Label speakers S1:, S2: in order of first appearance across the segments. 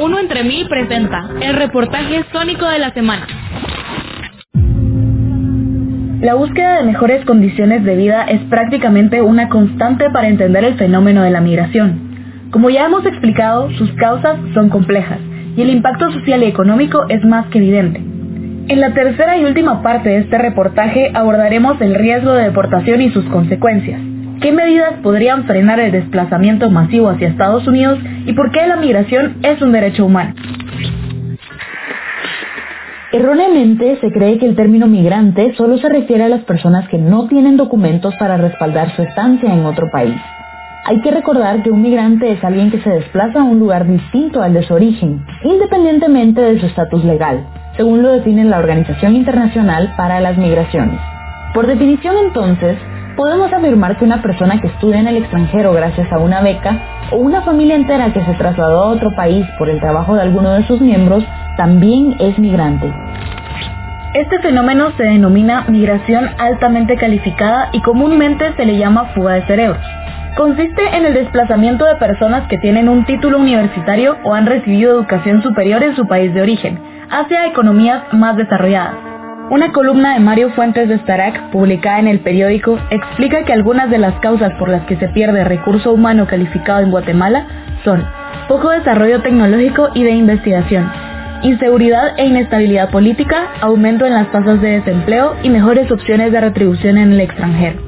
S1: Uno entre mil presenta el reportaje sónico de la semana.
S2: La búsqueda de mejores condiciones de vida es prácticamente una constante para entender el fenómeno de la migración. Como ya hemos explicado, sus causas son complejas y el impacto social y económico es más que evidente. En la tercera y última parte de este reportaje abordaremos el riesgo de deportación y sus consecuencias. ¿Qué medidas podrían frenar el desplazamiento masivo hacia Estados Unidos y por qué la migración es un derecho humano?
S3: Erróneamente se cree que el término migrante solo se refiere a las personas que no tienen documentos para respaldar su estancia en otro país. Hay que recordar que un migrante es alguien que se desplaza a un lugar distinto al de su origen, independientemente de su estatus legal, según lo define la Organización Internacional para las Migraciones. Por definición entonces, podemos afirmar que una persona que estudia en el extranjero gracias a una beca o una familia entera que se trasladó a otro país por el trabajo de alguno de sus miembros también es migrante.
S2: Este fenómeno se denomina migración altamente calificada y comúnmente se le llama fuga de cerebros. Consiste en el desplazamiento de personas que tienen un título universitario o han recibido educación superior en su país de origen, hacia economías más desarrolladas. Una columna de Mario Fuentes de Starak, publicada en el periódico, explica que algunas de las causas por las que se pierde recurso humano calificado en Guatemala son poco desarrollo tecnológico y de investigación, inseguridad e inestabilidad política, aumento en las tasas de desempleo y mejores opciones de retribución en el extranjero.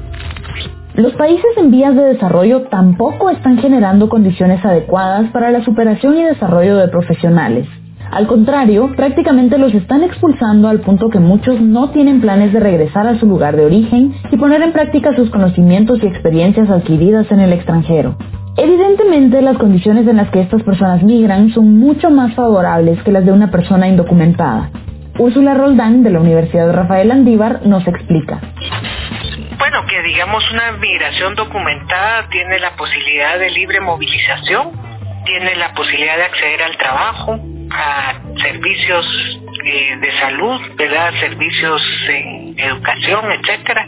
S3: Los países en vías de desarrollo tampoco están generando condiciones adecuadas para la superación y desarrollo de profesionales. Al contrario, prácticamente los están expulsando al punto que muchos no tienen planes de regresar a su lugar de origen y poner en práctica sus conocimientos y experiencias adquiridas en el extranjero. Evidentemente, las condiciones en las que estas personas migran son mucho más favorables que las de una persona indocumentada. Úrsula Roldán, de la Universidad Rafael Andívar, nos explica.
S4: Bueno, que digamos una migración documentada tiene la posibilidad de libre movilización, tiene la posibilidad de acceder al trabajo, a servicios eh, de salud, ¿verdad? Servicios en educación, etcétera.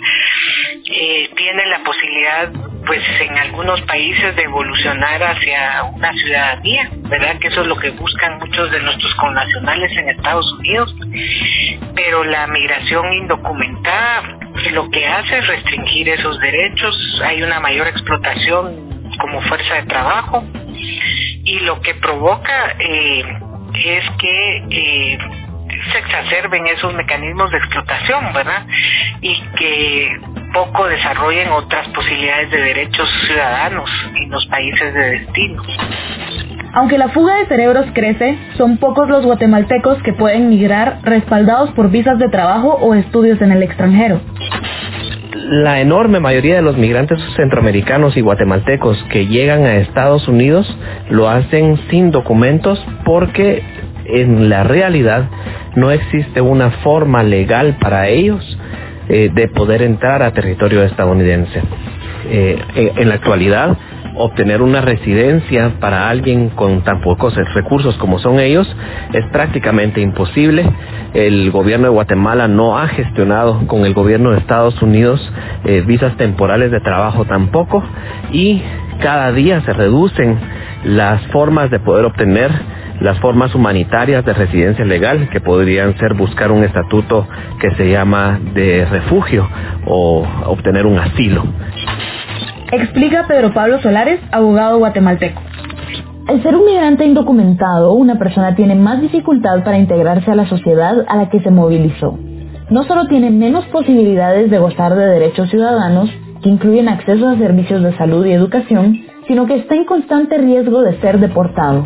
S4: Eh, tiene la posibilidad, pues, en algunos países de evolucionar hacia una ciudadanía, ¿verdad? Que eso es lo que buscan muchos de nuestros connacionales en Estados Unidos. Pero la migración indocumentada lo que hace es restringir esos derechos, hay una mayor explotación como fuerza de trabajo y lo que provoca eh, es que eh, se exacerben esos mecanismos de explotación, ¿verdad? Y que poco desarrollen otras posibilidades de derechos ciudadanos en los países de destino.
S2: Aunque la fuga de cerebros crece, son pocos los guatemaltecos que pueden migrar respaldados por visas de trabajo o estudios en el extranjero
S5: la enorme mayoría de los migrantes centroamericanos y guatemaltecos que llegan a Estados Unidos lo hacen sin documentos porque en la realidad no existe una forma legal para ellos eh, de poder entrar a territorio estadounidense. Eh, en la actualidad, obtener una residencia para alguien con tan pocos recursos como son ellos es prácticamente imposible. El gobierno de Guatemala no ha gestionado con el gobierno de Estados Unidos eh, visas temporales de trabajo tampoco y cada día se reducen las formas de poder obtener las formas humanitarias de residencia legal, que podrían ser buscar un estatuto que se llama de refugio o obtener un asilo.
S2: Explica Pedro Pablo Solares, abogado guatemalteco.
S3: Al ser un migrante indocumentado, una persona tiene más dificultad para integrarse a la sociedad a la que se movilizó. No solo tiene menos posibilidades de gozar de derechos ciudadanos, que incluyen acceso a servicios de salud y educación, sino que está en constante riesgo de ser deportado.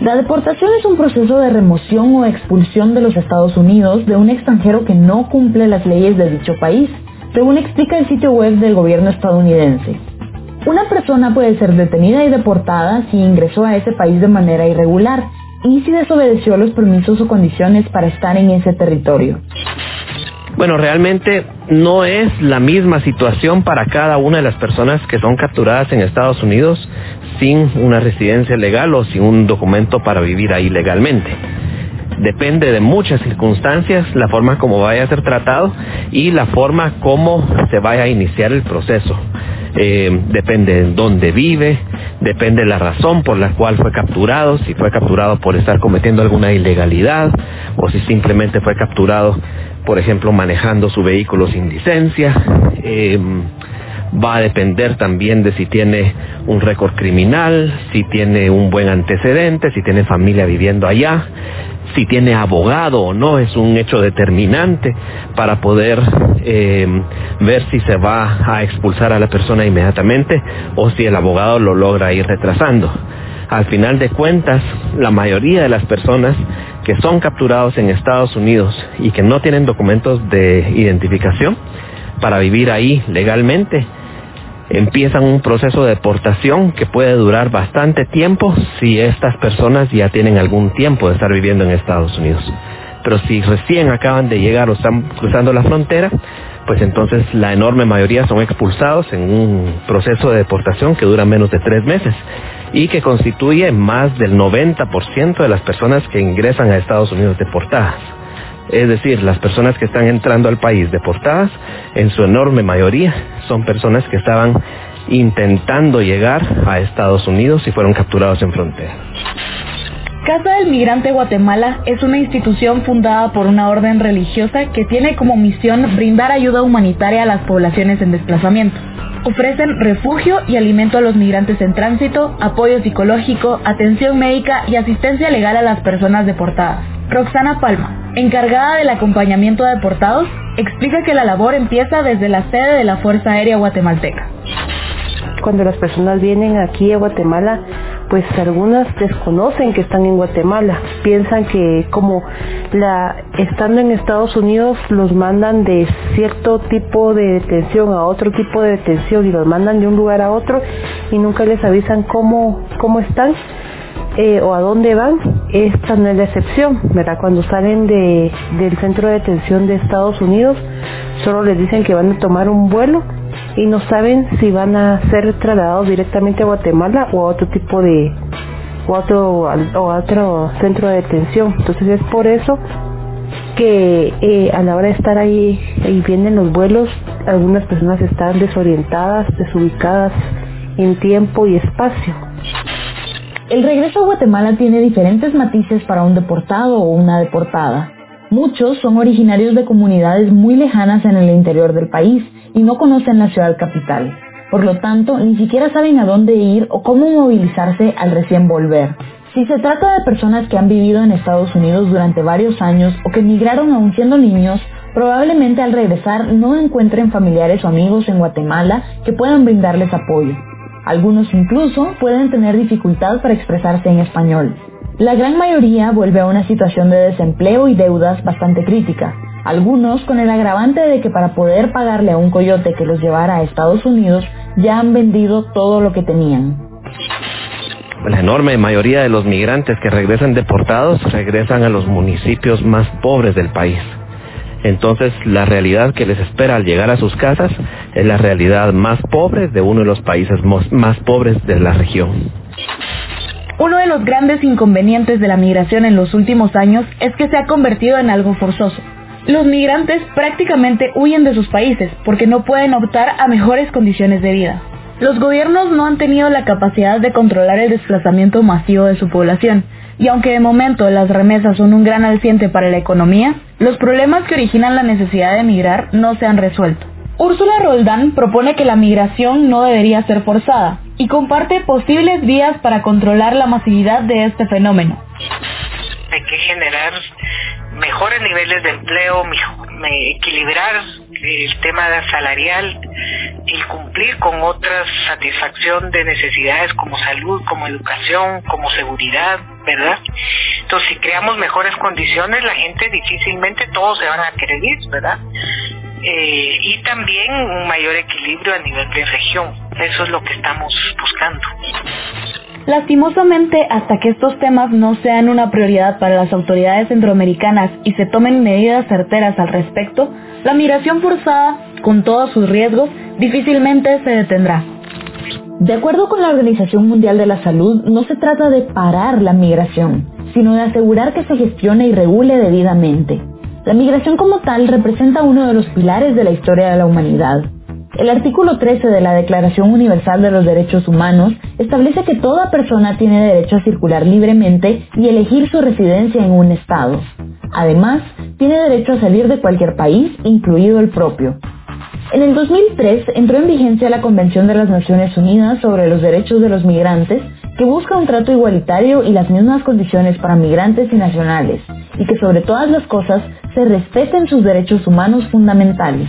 S3: La deportación es un proceso de remoción o expulsión de los Estados Unidos de un extranjero que no cumple las leyes de dicho país, según explica el sitio web del gobierno estadounidense. Una persona puede ser detenida y deportada si ingresó a ese país de manera irregular y si desobedeció los permisos o condiciones para estar en ese territorio.
S5: Bueno, realmente no es la misma situación para cada una de las personas que son capturadas en Estados Unidos sin una residencia legal o sin un documento para vivir ahí legalmente. Depende de muchas circunstancias la forma como vaya a ser tratado y la forma como se vaya a iniciar el proceso. Eh, depende de dónde vive, depende de la razón por la cual fue capturado, si fue capturado por estar cometiendo alguna ilegalidad o si simplemente fue capturado, por ejemplo, manejando su vehículo sin licencia. Eh, va a depender también de si tiene un récord criminal, si tiene un buen antecedente, si tiene familia viviendo allá, si tiene abogado o no, es un hecho determinante para poder eh, ver si se va a expulsar a la persona inmediatamente o si el abogado lo logra ir retrasando. Al final de cuentas, la mayoría de las personas que son capturados en Estados Unidos y que no tienen documentos de identificación para vivir ahí legalmente, empiezan un proceso de deportación que puede durar bastante tiempo si estas personas ya tienen algún tiempo de estar viviendo en Estados Unidos. Pero si recién acaban de llegar o están cruzando la frontera, pues entonces la enorme mayoría son expulsados en un proceso de deportación que dura menos de tres meses y que constituye más del 90% de las personas que ingresan a Estados Unidos deportadas. Es decir, las personas que están entrando al país deportadas, en su enorme mayoría, son personas que estaban intentando llegar a Estados Unidos y fueron capturados en frontera.
S2: Casa del Migrante Guatemala es una institución fundada por una orden religiosa que tiene como misión brindar ayuda humanitaria a las poblaciones en desplazamiento. Ofrecen refugio y alimento a los migrantes en tránsito, apoyo psicológico, atención médica y asistencia legal a las personas deportadas. Roxana Palma, encargada del acompañamiento a deportados, explica que la labor empieza desde la sede de la Fuerza Aérea Guatemalteca.
S6: Cuando las personas vienen aquí a Guatemala, pues algunas desconocen que están en Guatemala, piensan que como la estando en Estados Unidos los mandan de cierto tipo de detención a otro tipo de detención y los mandan de un lugar a otro y nunca les avisan cómo cómo están eh, o a dónde van, esta no es la excepción, ¿verdad? Cuando salen de, del centro de detención de Estados Unidos, solo les dicen que van a tomar un vuelo y no saben si van a ser trasladados directamente a Guatemala o a otro tipo de o otro, o otro centro de detención. Entonces es por eso que eh, a la hora de estar ahí y vienen los vuelos, algunas personas están desorientadas, desubicadas en tiempo y espacio.
S3: El regreso a Guatemala tiene diferentes matices para un deportado o una deportada. Muchos son originarios de comunidades muy lejanas en el interior del país y no conocen la ciudad capital. Por lo tanto, ni siquiera saben a dónde ir o cómo movilizarse al recién volver. Si se trata de personas que han vivido en Estados Unidos durante varios años o que emigraron aún siendo niños, probablemente al regresar no encuentren familiares o amigos en Guatemala que puedan brindarles apoyo. Algunos incluso pueden tener dificultad para expresarse en español. La gran mayoría vuelve a una situación de desempleo y deudas bastante crítica, algunos con el agravante de que para poder pagarle a un coyote que los llevara a Estados Unidos ya han vendido todo lo que tenían.
S5: La enorme mayoría de los migrantes que regresan deportados regresan a los municipios más pobres del país. Entonces la realidad que les espera al llegar a sus casas es la realidad más pobre de uno de los países más pobres de la región.
S2: Uno de los grandes inconvenientes de la migración en los últimos años es que se ha convertido en algo forzoso. Los migrantes prácticamente huyen de sus países porque no pueden optar a mejores condiciones de vida. Los gobiernos no han tenido la capacidad de controlar el desplazamiento masivo de su población, y aunque de momento las remesas son un gran aliciente para la economía, los problemas que originan la necesidad de emigrar no se han resuelto. Úrsula Roldán propone que la migración no debería ser forzada y comparte posibles vías para controlar la masividad de este fenómeno.
S4: Hay que generar mejores niveles de empleo, equilibrar el tema salarial y cumplir con otras satisfacción de necesidades como salud, como educación, como seguridad, ¿verdad? Entonces, si creamos mejores condiciones, la gente difícilmente todos se van a querer ir, ¿verdad? Eh, y también un mayor equilibrio a nivel de región. Eso es lo que estamos buscando.
S2: Lastimosamente, hasta que estos temas no sean una prioridad para las autoridades centroamericanas y se tomen medidas certeras al respecto, la migración forzada, con todos sus riesgos, difícilmente se detendrá.
S3: De acuerdo con la Organización Mundial de la Salud, no se trata de parar la migración, sino de asegurar que se gestione y regule debidamente. La migración como tal representa uno de los pilares de la historia de la humanidad. El artículo 13 de la Declaración Universal de los Derechos Humanos establece que toda persona tiene derecho a circular libremente y elegir su residencia en un Estado. Además, tiene derecho a salir de cualquier país, incluido el propio. En el 2003 entró en vigencia la Convención de las Naciones Unidas sobre los Derechos de los Migrantes, que busca un trato igualitario y las mismas condiciones para migrantes y nacionales, y que sobre todas las cosas se respeten sus derechos humanos fundamentales.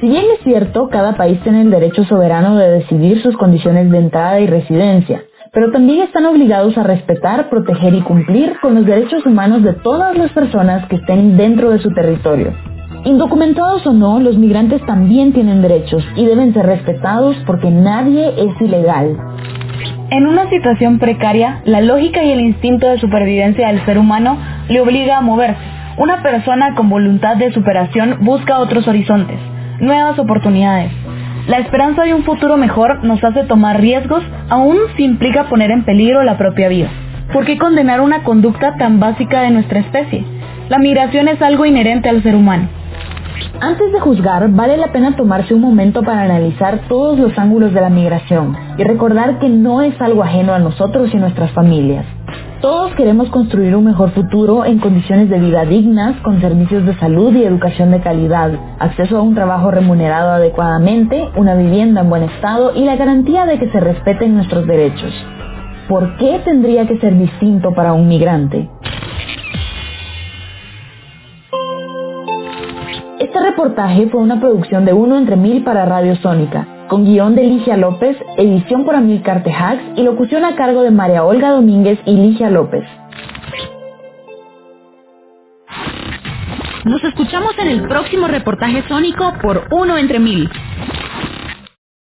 S3: Si bien es cierto, cada país tiene el derecho soberano de decidir sus condiciones de entrada y residencia, pero también están obligados a respetar, proteger y cumplir con los derechos humanos de todas las personas que estén dentro de su territorio. Indocumentados o no, los migrantes también tienen derechos y deben ser respetados porque nadie es ilegal.
S2: En una situación precaria, la lógica y el instinto de supervivencia del ser humano le obliga a moverse. Una persona con voluntad de superación busca otros horizontes nuevas oportunidades. La esperanza de un futuro mejor nos hace tomar riesgos aún si implica poner en peligro la propia vida. ¿Por qué condenar una conducta tan básica de nuestra especie? La migración es algo inherente al ser humano.
S3: Antes de juzgar, vale la pena tomarse un momento para analizar todos los ángulos de la migración y recordar que no es algo ajeno a nosotros y nuestras familias. Todos queremos construir un mejor futuro en condiciones de vida dignas, con servicios de salud y educación de calidad, acceso a un trabajo remunerado adecuadamente, una vivienda en buen estado y la garantía de que se respeten nuestros derechos. ¿Por qué tendría que ser distinto para un migrante? Este reportaje fue una producción de Uno entre Mil para Radio Sónica con guion de Ligia López, edición por Amilcar Tejax y locución a cargo de María Olga Domínguez y Ligia López.
S1: Nos escuchamos en el próximo reportaje sónico por Uno entre Mil.